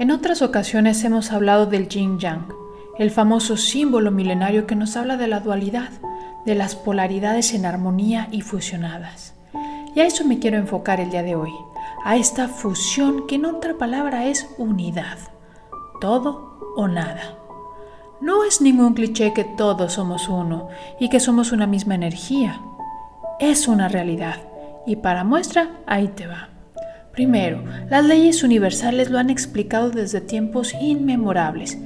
En otras ocasiones hemos hablado del yin yang, el famoso símbolo milenario que nos habla de la dualidad, de las polaridades en armonía y fusionadas. Y a eso me quiero enfocar el día de hoy, a esta fusión que en otra palabra es unidad, todo o nada. No es ningún cliché que todos somos uno y que somos una misma energía. Es una realidad. Y para muestra, ahí te va. Primero, las leyes universales lo han explicado desde tiempos inmemorables.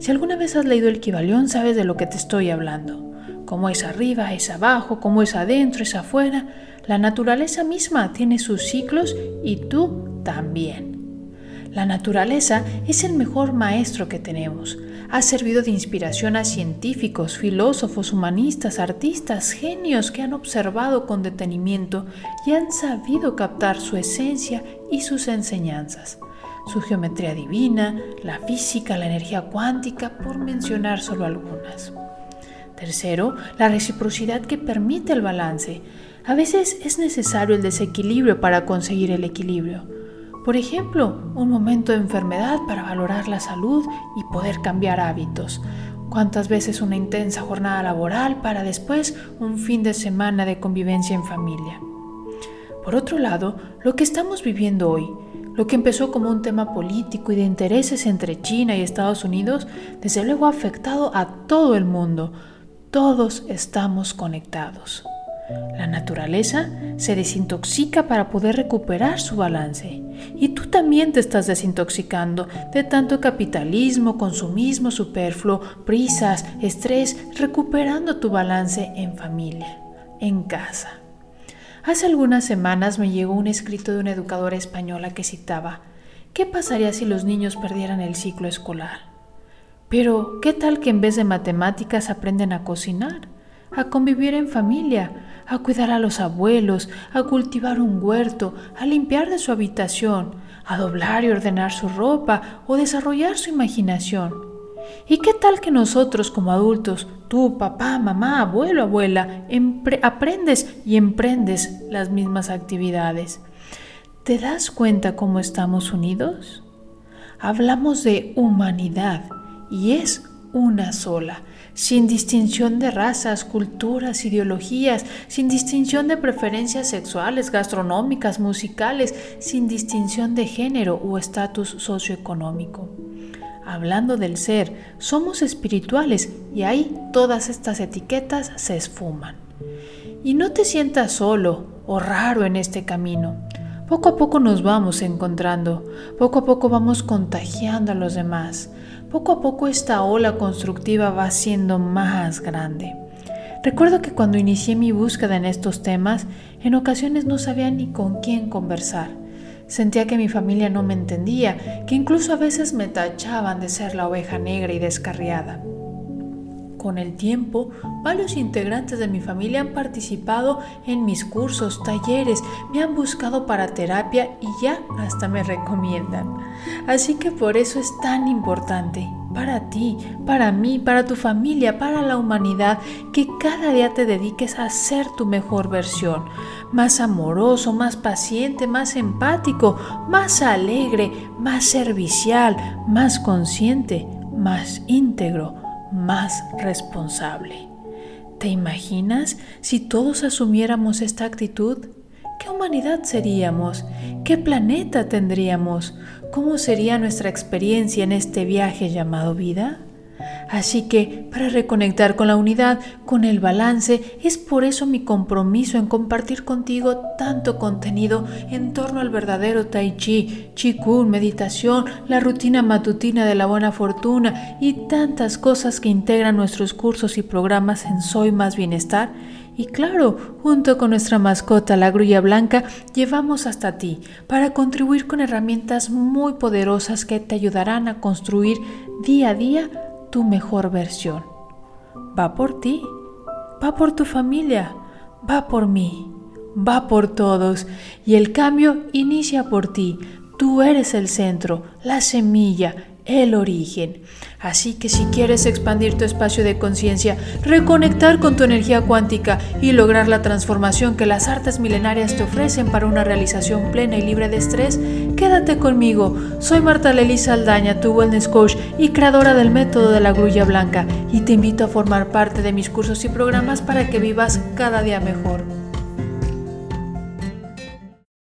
Si alguna vez has leído el Kibalión, sabes de lo que te estoy hablando. Como es arriba, es abajo, como es adentro, es afuera. La naturaleza misma tiene sus ciclos y tú también. La naturaleza es el mejor maestro que tenemos. Ha servido de inspiración a científicos, filósofos, humanistas, artistas, genios que han observado con detenimiento y han sabido captar su esencia y sus enseñanzas. Su geometría divina, la física, la energía cuántica, por mencionar solo algunas. Tercero, la reciprocidad que permite el balance. A veces es necesario el desequilibrio para conseguir el equilibrio. Por ejemplo, un momento de enfermedad para valorar la salud y poder cambiar hábitos. Cuántas veces una intensa jornada laboral para después un fin de semana de convivencia en familia. Por otro lado, lo que estamos viviendo hoy, lo que empezó como un tema político y de intereses entre China y Estados Unidos, desde luego ha afectado a todo el mundo. Todos estamos conectados. La naturaleza se desintoxica para poder recuperar su balance. Y tú también te estás desintoxicando de tanto capitalismo, consumismo superfluo, prisas, estrés, recuperando tu balance en familia, en casa. Hace algunas semanas me llegó un escrito de una educadora española que citaba, ¿qué pasaría si los niños perdieran el ciclo escolar? Pero, ¿qué tal que en vez de matemáticas aprenden a cocinar? a convivir en familia, a cuidar a los abuelos, a cultivar un huerto, a limpiar de su habitación, a doblar y ordenar su ropa o desarrollar su imaginación. ¿Y qué tal que nosotros como adultos, tú, papá, mamá, abuelo, abuela, aprendes y emprendes las mismas actividades? ¿Te das cuenta cómo estamos unidos? Hablamos de humanidad y es una sola sin distinción de razas, culturas, ideologías, sin distinción de preferencias sexuales, gastronómicas, musicales, sin distinción de género o estatus socioeconómico. Hablando del ser, somos espirituales y ahí todas estas etiquetas se esfuman. Y no te sientas solo o raro en este camino. Poco a poco nos vamos encontrando, poco a poco vamos contagiando a los demás. Poco a poco esta ola constructiva va siendo más grande. Recuerdo que cuando inicié mi búsqueda en estos temas, en ocasiones no sabía ni con quién conversar. Sentía que mi familia no me entendía, que incluso a veces me tachaban de ser la oveja negra y descarriada. Con el tiempo, varios integrantes de mi familia han participado en mis cursos, talleres, me han buscado para terapia y ya hasta me recomiendan. Así que por eso es tan importante para ti, para mí, para tu familia, para la humanidad, que cada día te dediques a ser tu mejor versión, más amoroso, más paciente, más empático, más alegre, más servicial, más consciente, más íntegro más responsable. ¿Te imaginas si todos asumiéramos esta actitud? ¿Qué humanidad seríamos? ¿Qué planeta tendríamos? ¿Cómo sería nuestra experiencia en este viaje llamado vida? Así que, para reconectar con la unidad, con el balance, es por eso mi compromiso en compartir contigo tanto contenido en torno al verdadero Tai Chi, Qigong, meditación, la rutina matutina de la buena fortuna y tantas cosas que integran nuestros cursos y programas en Soy Más Bienestar. Y claro, junto con nuestra mascota, la grulla blanca, llevamos hasta ti para contribuir con herramientas muy poderosas que te ayudarán a construir día a día tu mejor versión. Va por ti, va por tu familia, va por mí, va por todos y el cambio inicia por ti. Tú eres el centro, la semilla, el origen. Así que si quieres expandir tu espacio de conciencia, reconectar con tu energía cuántica y lograr la transformación que las artes milenarias te ofrecen para una realización plena y libre de estrés, quédate conmigo. Soy Marta Lelisa Aldaña, tu wellness coach y creadora del método de la grulla blanca, y te invito a formar parte de mis cursos y programas para que vivas cada día mejor.